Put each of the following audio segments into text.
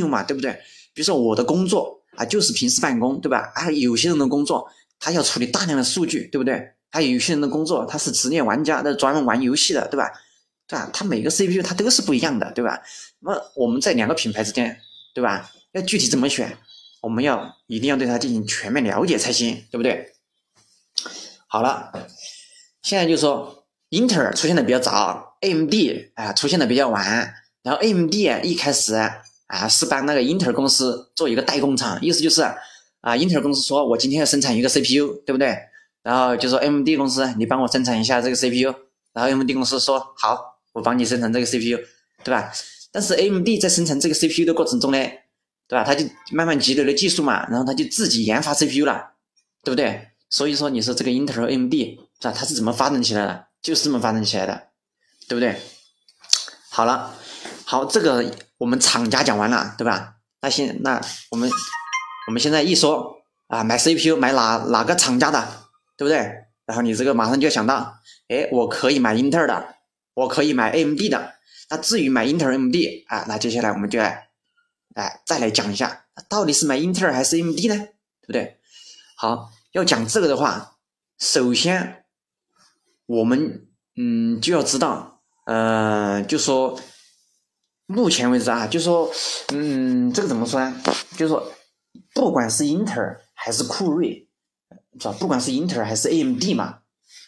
用嘛，对不对？比如说我的工作啊，就是平时办公，对吧？啊，有些人的工作他要处理大量的数据，对不对？还有些人的工作他是职业玩家，那专门玩游戏的，对吧？对吧？他每个 CPU 它都是不一样的，对吧？那么我们在两个品牌之间，对吧？要具体怎么选，我们要一定要对它进行全面了解才行，对不对？好了，现在就说英特尔出现的比较早，AMD 啊出现的比较晚，然后 AMD 一开始啊是帮那个英特尔公司做一个代工厂，意思就是啊英特尔公司说我今天要生产一个 CPU，对不对？然后就说 AMD 公司你帮我生产一下这个 CPU，然后 AMD 公司说好，我帮你生产这个 CPU，对吧？但是 AMD 在生产这个 CPU 的过程中呢，对吧？他就慢慢积累了技术嘛，然后他就自己研发 CPU 了，对不对？所以说，你说这个英特尔、AMD 是吧？它是怎么发展起来的？就是这么发展起来的，对不对？好了，好，这个我们厂家讲完了，对吧？那现那我们我们现在一说啊，买 CPU 买哪哪个厂家的，对不对？然后你这个马上就要想到，哎，我可以买英特尔的，我可以买 AMD 的。那至于买英特尔、AMD 啊，那接下来我们就来，哎，再来讲一下，到底是买英特尔还是 AMD 呢？对不对？好。要讲这个的话，首先我们嗯就要知道，呃，就说目前为止啊，就说嗯这个怎么说呢？就说不管是英特尔还是酷睿，是吧？不管是英特尔还是 AMD 嘛，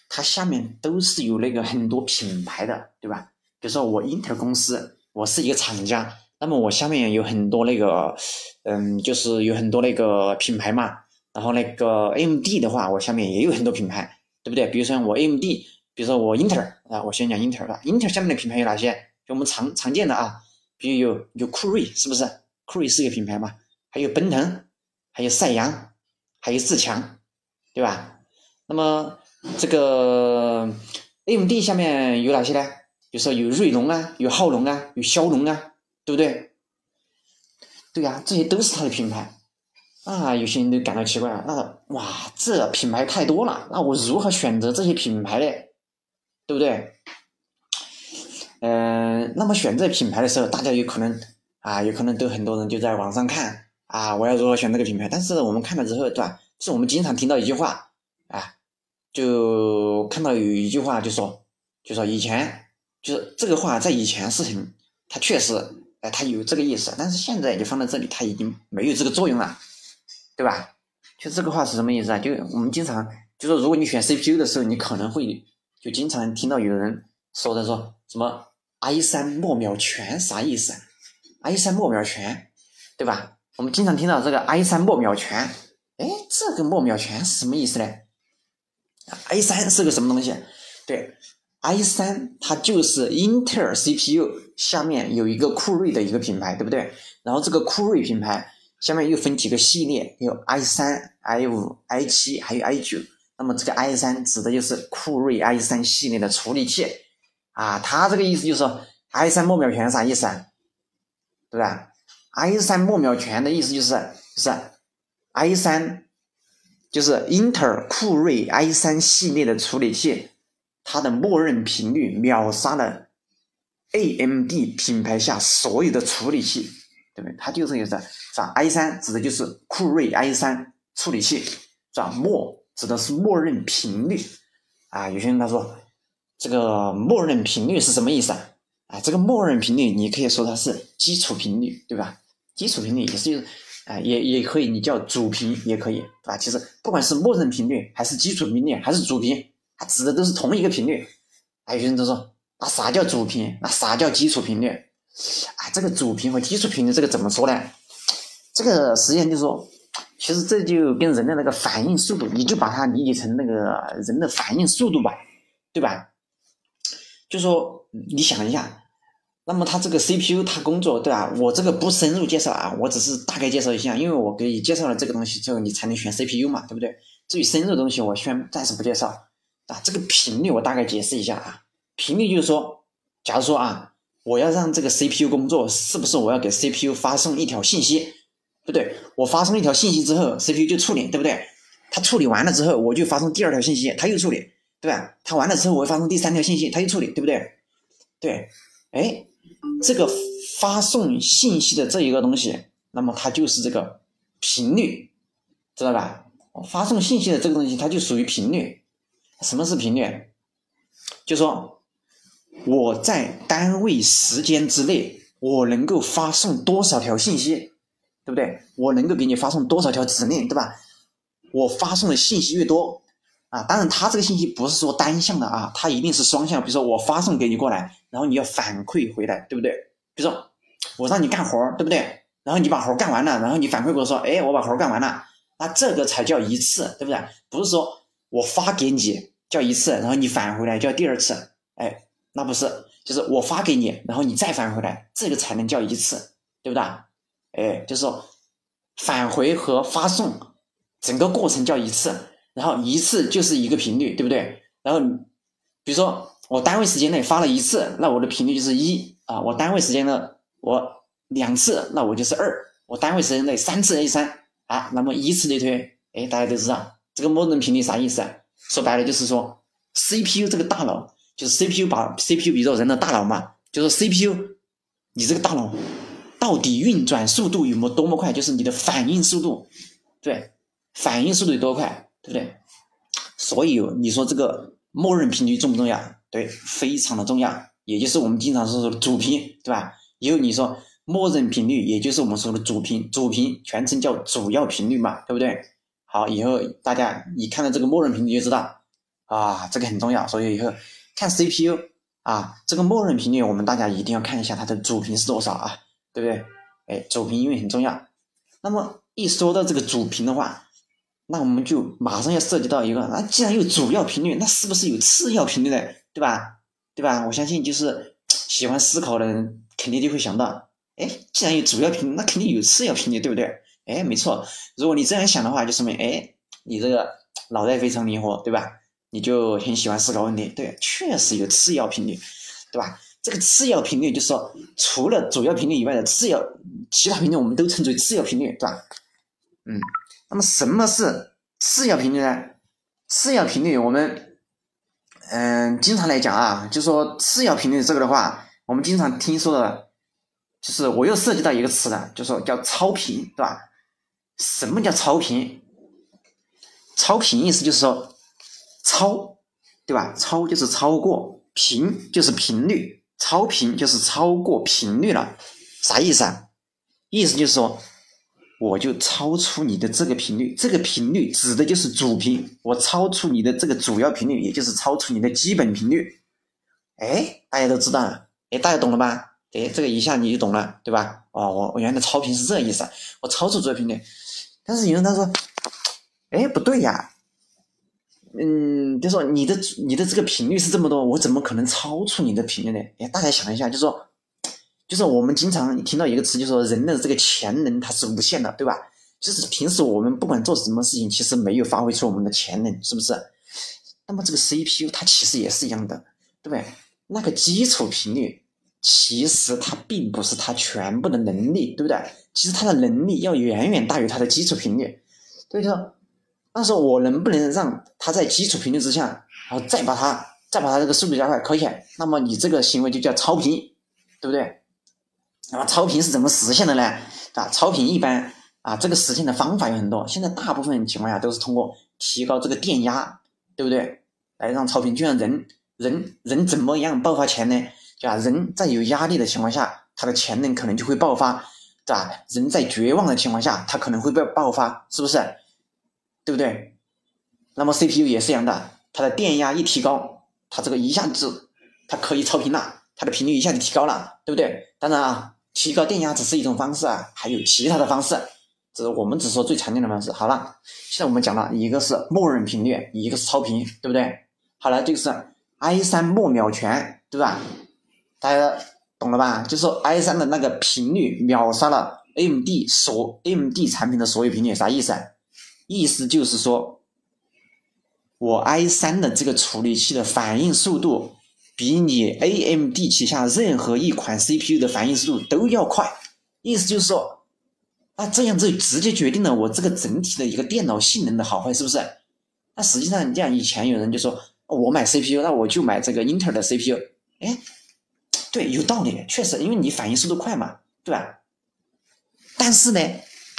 它下面都是有那个很多品牌的，对吧？比如说我英特尔公司，我是一个厂家，那么我下面有很多那个嗯，就是有很多那个品牌嘛。然后那个 AMD 的话，我下面也有很多品牌，对不对？比如说我 AMD，比如说我英特尔啊，我先讲英特尔吧。英特尔下面的品牌有哪些？就我们常常见的啊，比如有有酷睿，是不是？酷睿是一个品牌嘛？还有奔腾，还有赛扬，还有自强，对吧？那么这个 AMD 下面有哪些呢？比如说有锐龙啊，有浩龙啊，有骁龙啊，对不对？对呀，这些都是它的品牌。啊，有些人都感到奇怪了，那哇，这品牌太多了，那我如何选择这些品牌呢？对不对？嗯，那么选这品牌的时候，大家有可能啊，有可能都很多人就在网上看啊，我要如何选这个品牌？但是我们看了之后，对吧？是我们经常听到一句话啊，就看到有一句话就说，就说以前就是这个话在以前是很，它确实哎，它有这个意思，但是现在就放在这里，它已经没有这个作用了。对吧？就这个话是什么意思啊？就我们经常就说，如果你选 CPU 的时候，你可能会就经常听到有人说的说什么 “i 三莫秒全”啥意思？“i 三莫秒全”，对吧？我们经常听到这个 “i 三莫秒全”，哎，这个“莫秒全”是什么意思呢？i 三是个什么东西？对，i 三它就是英特尔 CPU 下面有一个酷睿的一个品牌，对不对？然后这个酷睿品牌。下面又分几个系列，有 i 三、i 五、i 七，还有 i 九。那么这个 i 三指的就是酷睿 i 三系列的处理器啊。他这个意思就是说，i 三莫秒全啥意思啊？对吧？i 三莫秒全的意思就是是 i 三，就是英特尔酷睿 i 三系列的处理器，它的默认频率秒杀了 AMD 品牌下所有的处理器。对不对？它就是意思，是吧？i 三指的就是酷睿 i 三处理器，是吧？默指的是默认频率啊。有些人他说，这个默认频率是什么意思啊？啊，这个默认频率你可以说它是基础频率，对吧？基础频率也是，啊，也也可以你叫主频也可以，对吧？其实不管是默认频率，还是基础频率，还是主频，它指的都是同一个频率。啊，有些人都说，那啥叫主频？那啥叫基础频率？啊，这个主频和基础频率这个怎么说呢？这个实际上就是说，其实这就跟人的那个反应速度，你就把它理解成那个人的反应速度吧，对吧？就说你想一下，那么它这个 CPU 它工作对吧？我这个不深入介绍啊，我只是大概介绍一下，因为我给你介绍了这个东西之后，你才能选 CPU 嘛，对不对？至于深入的东西，我先暂时不介绍啊。这个频率我大概解释一下啊，频率就是说，假如说啊。我要让这个 CPU 工作，是不是我要给 CPU 发送一条信息？不对？我发送一条信息之后，CPU 就处理，对不对？它处理完了之后，我就发送第二条信息，它又处理，对吧？他完了之后，我会发送第三条信息，他又处理，对不对？对，哎，这个发送信息的这一个东西，那么它就是这个频率，知道吧？发送信息的这个东西，它就属于频率。什么是频率？就说我在单位时间之内，我能够发送多少条信息，对不对？我能够给你发送多少条指令，对吧？我发送的信息越多。啊，当然，它这个信息不是说单向的啊，它一定是双向。比如说，我发送给你过来，然后你要反馈回来，对不对？比如说，我让你干活，对不对？然后你把活干完了，然后你反馈给我说，哎，我把活干完了，那这个才叫一次，对不对？不是说我发给你叫一次，然后你返回来叫第二次，哎，那不是，就是我发给你，然后你再返回来，这个才能叫一次，对不对？哎，就是说返回和发送整个过程叫一次。然后一次就是一个频率，对不对？然后，比如说我单位时间内发了一次，那我的频率就是一啊。我单位时间呢，我两次，那我就是二。我单位时间内三次 A 三啊，那么以此类推，哎，大家都知道这个默认频率啥意思？说白了就是说，CPU 这个大脑就是 CPU 把 CPU 比作人的大脑嘛，就是 CPU 你这个大脑到底运转速度有没多么快？就是你的反应速度，对，反应速度有多快？对不对？所以你说这个默认频率重不重要？对，非常的重要。也就是我们经常说的主频，对吧？以后你说默认频率，也就是我们说的主频，主频全称叫主要频率嘛，对不对？好，以后大家一看到这个默认频率就知道啊，这个很重要。所以以后看 CPU 啊，这个默认频率我们大家一定要看一下它的主频是多少啊，对不对？哎，主频因为很重要。那么一说到这个主频的话，那我们就马上要涉及到一个，那既然有主要频率，那是不是有次要频率的，对吧？对吧？我相信就是喜欢思考的人肯定就会想到，哎，既然有主要频率，那肯定有次要频率，对不对？哎，没错。如果你这样想的话，就说明哎，你这个脑袋非常灵活，对吧？你就很喜欢思考问题，对，确实有次要频率，对吧？这个次要频率就是说，除了主要频率以外的次要其他频率，我们都称之为次要频率，对吧？嗯。那么什么是次要频率呢？次要频率，我们嗯经常来讲啊，就说次要频率这个的话，我们经常听说的，就是我又涉及到一个词了，就说叫超频，对吧？什么叫超频？超频意思就是说超，对吧？超就是超过，频就是频率，超频就是超过频率了，啥意思啊？意思就是说。我就超出你的这个频率，这个频率指的就是主频。我超出你的这个主要频率，也就是超出你的基本频率。哎，大家都知道了，哎，大家懂了吧？哎，这个一下你就懂了，对吧？哦，我我原来超频是这意思，我超出主要频率。但是有人他说，哎，不对呀，嗯，就说你的你的这个频率是这么多，我怎么可能超出你的频率呢？哎，大家想一下，就说。就是我们经常听到一个词，就是说人的这个潜能它是无限的，对吧？就是平时我们不管做什么事情，其实没有发挥出我们的潜能，是不是？那么这个 CPU 它其实也是一样的，对不对？那个基础频率其实它并不是它全部的能力，对不对？其实它的能力要远远大于它的基础频率。所以说，那时候我能不能让它在基础频率之下，然后再把它再把它这个速度加快，可以？那么你这个行为就叫超频，对不对？那么超频是怎么实现的呢？啊，超频一般啊，这个实现的方法有很多。现在大部分情况下都是通过提高这个电压，对不对？来让超频。就像人，人，人怎么样爆发潜能？对吧？人在有压力的情况下，他的潜能可能就会爆发，对吧？人在绝望的情况下，他可能会被爆发，是不是？对不对？那么 CPU 也是一样的，它的电压一提高，它这个一下子它可以超频了，它的频率一下就提高了，对不对？当然啊。提高电压只是一种方式啊，还有其他的方式，这是我们只说最常见的方式。好了，现在我们讲了一个是默认频率，一个是超频，对不对？好了，这个是 i 三默秒权，对吧？大家懂了吧？就是说 i 三的那个频率秒杀了 md 所 md 产品的所有频率，啥意思？意思就是说，我 i 三的这个处理器的反应速度。比你 AMD 旗下任何一款 CPU 的反应速度都要快，意思就是说，那这样就直接决定了我这个整体的一个电脑性能的好坏，是不是？那实际上，你像以前有人就说，我买 CPU，那我就买这个英特尔的 CPU，哎，对，有道理，确实，因为你反应速度快嘛，对吧？但是呢，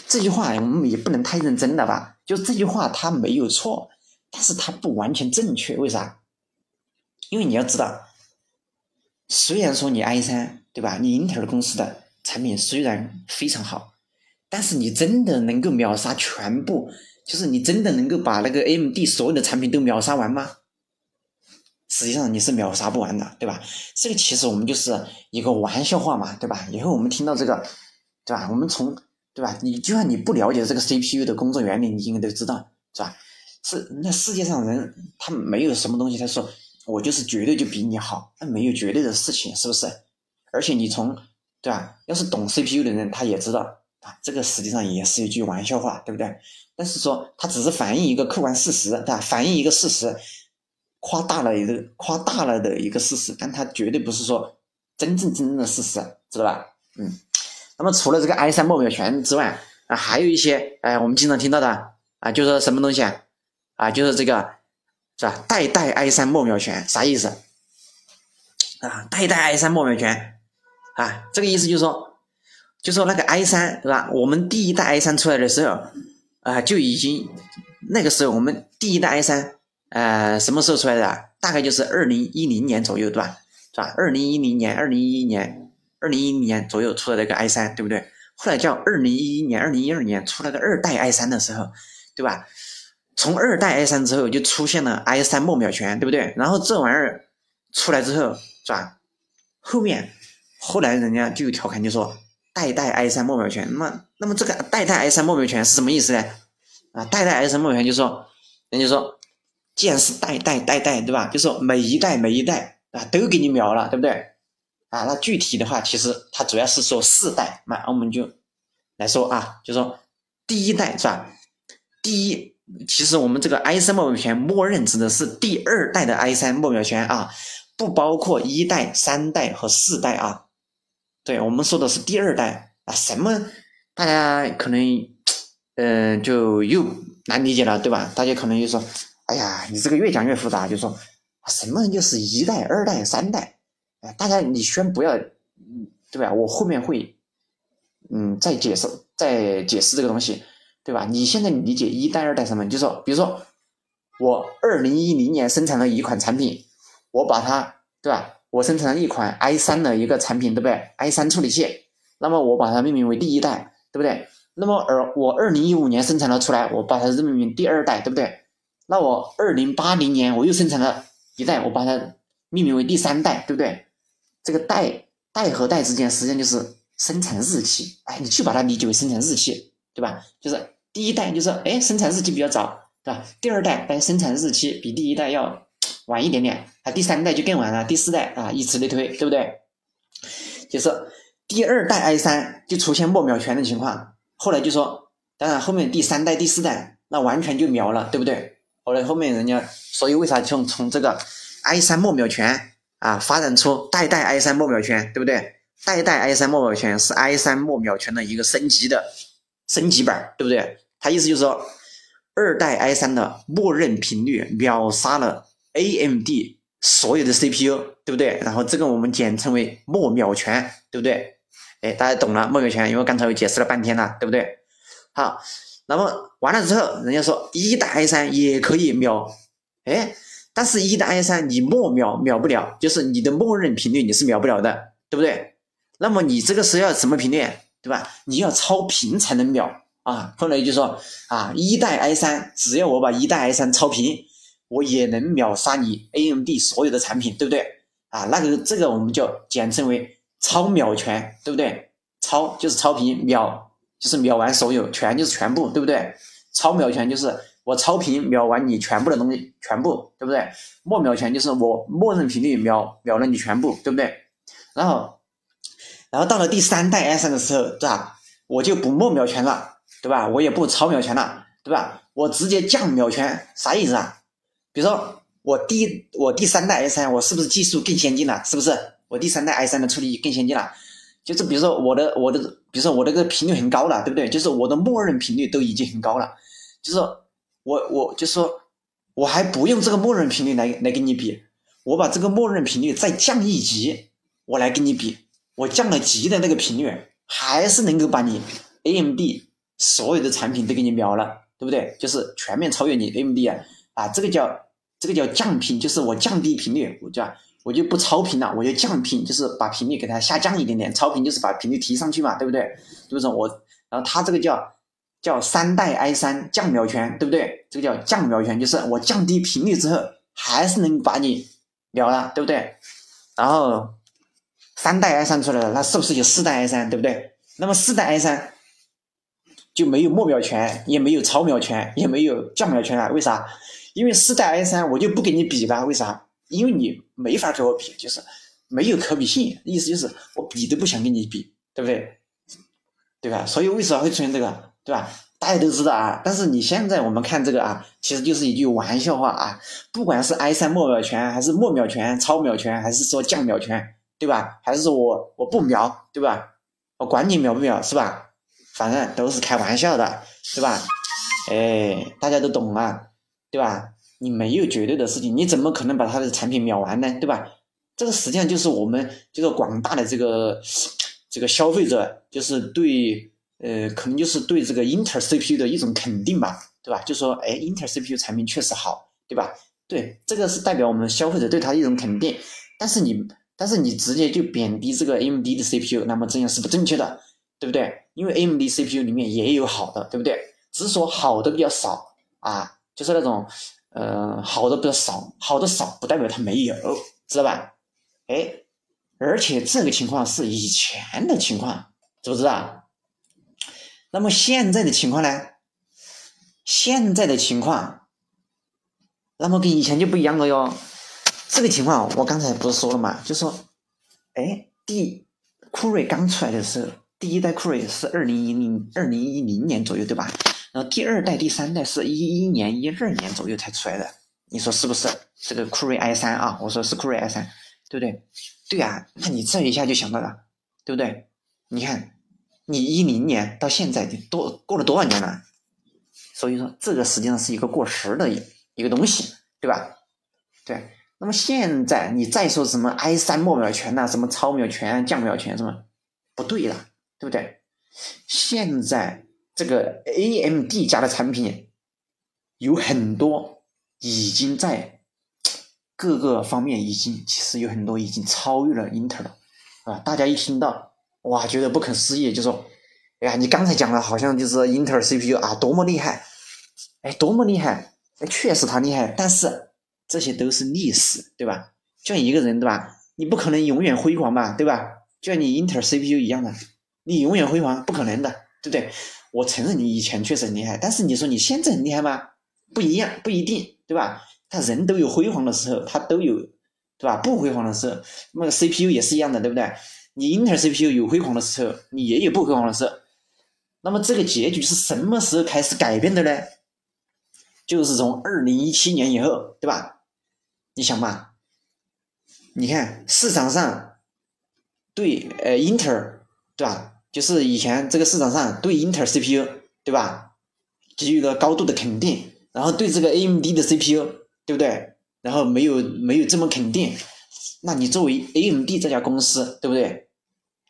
这句话我们也不能太认真了吧？就这句话它没有错，但是它不完全正确，为啥？因为你要知道，虽然说你 i 三对吧？你英特尔公司的产品虽然非常好，但是你真的能够秒杀全部？就是你真的能够把那个 AMD 所有的产品都秒杀完吗？实际上你是秒杀不完的，对吧？这个其实我们就是一个玩笑话嘛，对吧？以后我们听到这个，对吧？我们从对吧？你就算你不了解这个 CPU 的工作原理，你应该都知道，是吧？是那世界上人他没有什么东西，他说我就是绝对就比你好，那没有绝对的事情，是不是？而且你从对吧？要是懂 CPU 的人，他也知道啊，这个实际上也是一句玩笑话，对不对？但是说它只是反映一个客观事实，对吧？反映一个事实，夸大了一个夸大了的一个事实，但它绝对不是说真正真正的事实，知道吧？嗯。那么除了这个 i 三莫表全之外啊，还有一些哎，我们经常听到的啊，就是什么东西啊？啊，就是这个是吧？代代 i 三莫妙全啥意思？啊，代代 i 三莫妙全啊，这个意思就是说，就说那个 i 三是吧？我们第一代 i 三出来的时候。啊，就已经那个时候，我们第一代 i 三，呃，什么时候出来的？大概就是二零一零年左右，对吧？是吧？二零一零年、二零一一年、二零一零年左右出的那个 i 三，对不对？后来叫二零一一年、二零一二年出了个二代 i 三的时候，对吧？从二代 i 三之后就出现了 i 三莫秒全，对不对？然后这玩意儿出来之后，是吧？后面后来人家就有调侃就说。代代 i 三莫秒全，那么那么这个代代 i 三莫秒全是什么意思呢？啊，代代 i 三莫秒全就是说，人家说，既然是代代代代，对吧？就是说每一代每一代啊都给你秒了，对不对？啊，那具体的话，其实它主要是说四代，那我们就来说啊，就说第一代是吧？第一，其实我们这个 i 三莫秒全默认指的是第二代的 i 三莫秒全啊，不包括一代、三代和四代啊。对我们说的是第二代啊，什么大家可能嗯就又难理解了，对吧？大家可能又说，哎呀，你这个越讲越复杂，就说什么就是一代、二代、三代，哎，大家你先不要，嗯，对吧？我后面会嗯再解释再解释这个东西，对吧？你现在理解一代、二代什么？就说比如说我二零一零年生产了一款产品，我把它，对吧？我生产了一款 i 三的一个产品，对不对？i 三处理器，那么我把它命名为第一代，对不对？那么而我二零一五年生产了出来，我把它命名为第二代，对不对？那我二零八零年我又生产了一代，我把它命名为第三代，对不对？这个代代和代之间实际上就是生产日期，哎，你去把它理解为生产日期，对吧？就是第一代就是哎生产日期比较早，对吧？第二代哎生产日期比第一代要。晚一点点啊，第三代就更晚了，第四代啊，以此类推，对不对？就是第二代 i 三就出现末秒全的情况，后来就说，当然后面第三代、第四代那完全就秒了，对不对？后来后面人家，所以为啥从从这个 i 三末秒全啊发展出代代 i 三末秒全，对不对？代代 i 三末秒全是 i 三末秒全的一个升级的升级版，对不对？它意思就是说，二代 i 三的默认频率秒杀了。AMD 所有的 CPU 对不对？然后这个我们简称为默秒全，对不对？哎，大家懂了默秒全，因为刚才我解释了半天了，对不对？好，那么完了之后，人家说一代 i 三也可以秒，哎，但是一代 i 三你默秒秒不了，就是你的默认频率你是秒不了的，对不对？那么你这个是要什么频率，对吧？你要超频才能秒啊。后来就说啊，一代 i 三只要我把一代 i 三超频。我也能秒杀你 AMD 所有的产品，对不对？啊，那个这个我们就简称为超秒全，对不对？超就是超频，秒就是秒完所有，全就是全部，对不对？超秒全就是我超频秒完你全部的东西，全部，对不对？末秒全就是我默认频率秒秒了你全部，对不对？然后，然后到了第三代 i 三的时候，对吧？我就不末秒全了，对吧？我也不超秒全了，对吧？我直接降秒全，啥意思啊？比如说我第我第三代 i 三，我是不是技术更先进了？是不是？我第三代 i 三的处理更先进了？就是比如说我的我的，比如说我这个频率很高了，对不对？就是我的默认频率都已经很高了。就是我我就是说我还不用这个默认频率来来跟你比，我把这个默认频率再降一级，我来跟你比，我降了级的那个频率，还是能够把你 AMD 所有的产品都给你秒了，对不对？就是全面超越你 AMD 啊啊，这个叫这个叫降频，就是我降低频率，我叫我就不超频了，我就降频，就是把频率给它下降一点点，超频就是把频率提上去嘛，对不对？就是我，然后它这个叫叫三代 i 三降秒权，对不对？这个叫降秒权，就是我降低频率之后，还是能把你秒了，对不对？然后三代 i 三出来了，那是不是有四代 i 三，对不对？那么四代 i 三就没有末秒权，也没有超秒权，也没有降秒权了，为啥？因为四代 i 三我就不跟你比了，为啥？因为你没法跟我比，就是没有可比性，意思就是我比都不想跟你比，对不对？对吧？所以为什么会出现这个，对吧？大家都知道啊。但是你现在我们看这个啊，其实就是一句玩笑话啊。不管是 i 三末秒权，还是末秒权、超秒权，还是说降秒权，对吧？还是说我我不秒，对吧？我管你秒不秒，是吧？反正都是开玩笑的，对吧？哎，大家都懂啊，对吧？你没有绝对的事情，你怎么可能把他的产品秒完呢？对吧？这个实际上就是我们就是广大的这个这个消费者，就是对呃，可能就是对这个英特尔 CPU 的一种肯定吧，对吧？就说哎，英特尔 CPU 产品确实好，对吧？对，这个是代表我们消费者对它的一种肯定。但是你但是你直接就贬低这个 AMD 的 CPU，那么这样是不正确的，对不对？因为 AMD CPU 里面也有好的，对不对？只是说好的比较少啊，就是那种。呃，好的比较少，好的少不代表它没有，知道吧？哎，而且这个情况是以前的情况，知不知道？那么现在的情况呢？现在的情况，那么跟以前就不一样了哟。这个情况我刚才不是说了嘛？就说，哎，第酷睿刚出来的时候，第一代酷睿是二零一零二零一零年左右，对吧？然后第二代、第三代是一一年、一二年左右才出来的，你说是不是？这个酷睿 i 三啊，我说是酷睿 i 三，对不对？对啊，那你这一下就想到了，对不对？你看，你一零年到现在多过了多少年了？所以说这个实际上是一个过时的一个东西，对吧？对。那么现在你再说什么 i 三末秒权呐，什么超秒权、降秒权什么，不对了，对不对？现在。这个 AMD 家的产品有很多已经在各个方面已经，其实有很多已经超越了英特尔了，啊！大家一听到哇，觉得不可思议，就说：“哎呀，你刚才讲的好像就是英特尔 CPU 啊，多么厉害！哎，多么厉害！哎，确实它厉害，但是这些都是历史，对吧？就像一个人，对吧？你不可能永远辉煌吧，对吧？就像你英特尔 CPU 一样的，你永远辉煌不可能的，对不对？”我承认你以前确实很厉害，但是你说你现在很厉害吗？不一样，不一定，对吧？他人都有辉煌的时候，他都有，对吧？不辉煌的时候，那个 CPU 也是一样的，对不对？你英特尔 CPU 有辉煌的时候，你也有不辉煌的时候。那么这个结局是什么时候开始改变的呢？就是从二零一七年以后，对吧？你想嘛，你看市场上对呃英特尔，对吧？就是以前这个市场上对英特尔 CPU 对吧，给予了高度的肯定，然后对这个 AMD 的 CPU 对不对？然后没有没有这么肯定，那你作为 AMD 这家公司对不对？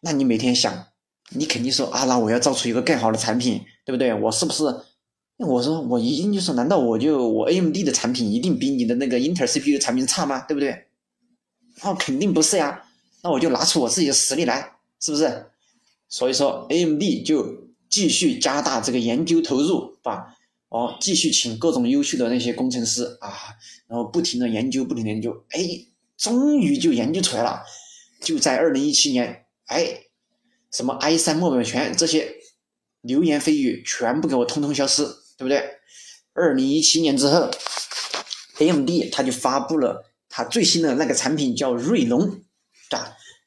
那你每天想，你肯定说啊，那我要造出一个更好的产品，对不对？我是不是？我说我一定就是，难道我就我 AMD 的产品一定比你的那个英特尔 CPU 产品差吗？对不对？哦，肯定不是呀，那我就拿出我自己的实力来，是不是？所以说，AMD 就继续加大这个研究投入，吧，哦，继续请各种优秀的那些工程师啊，然后不停的研究，不停的研究，哎，终于就研究出来了，就在二零一七年，哎，什么 i 三末秒权这些流言蜚语全部给我通通消失，对不对？二零一七年之后，AMD 它就发布了它最新的那个产品，叫锐龙，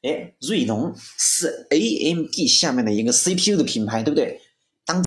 哎，瑞龙是 AMD 下面的一个 CPU 的品牌，对不对？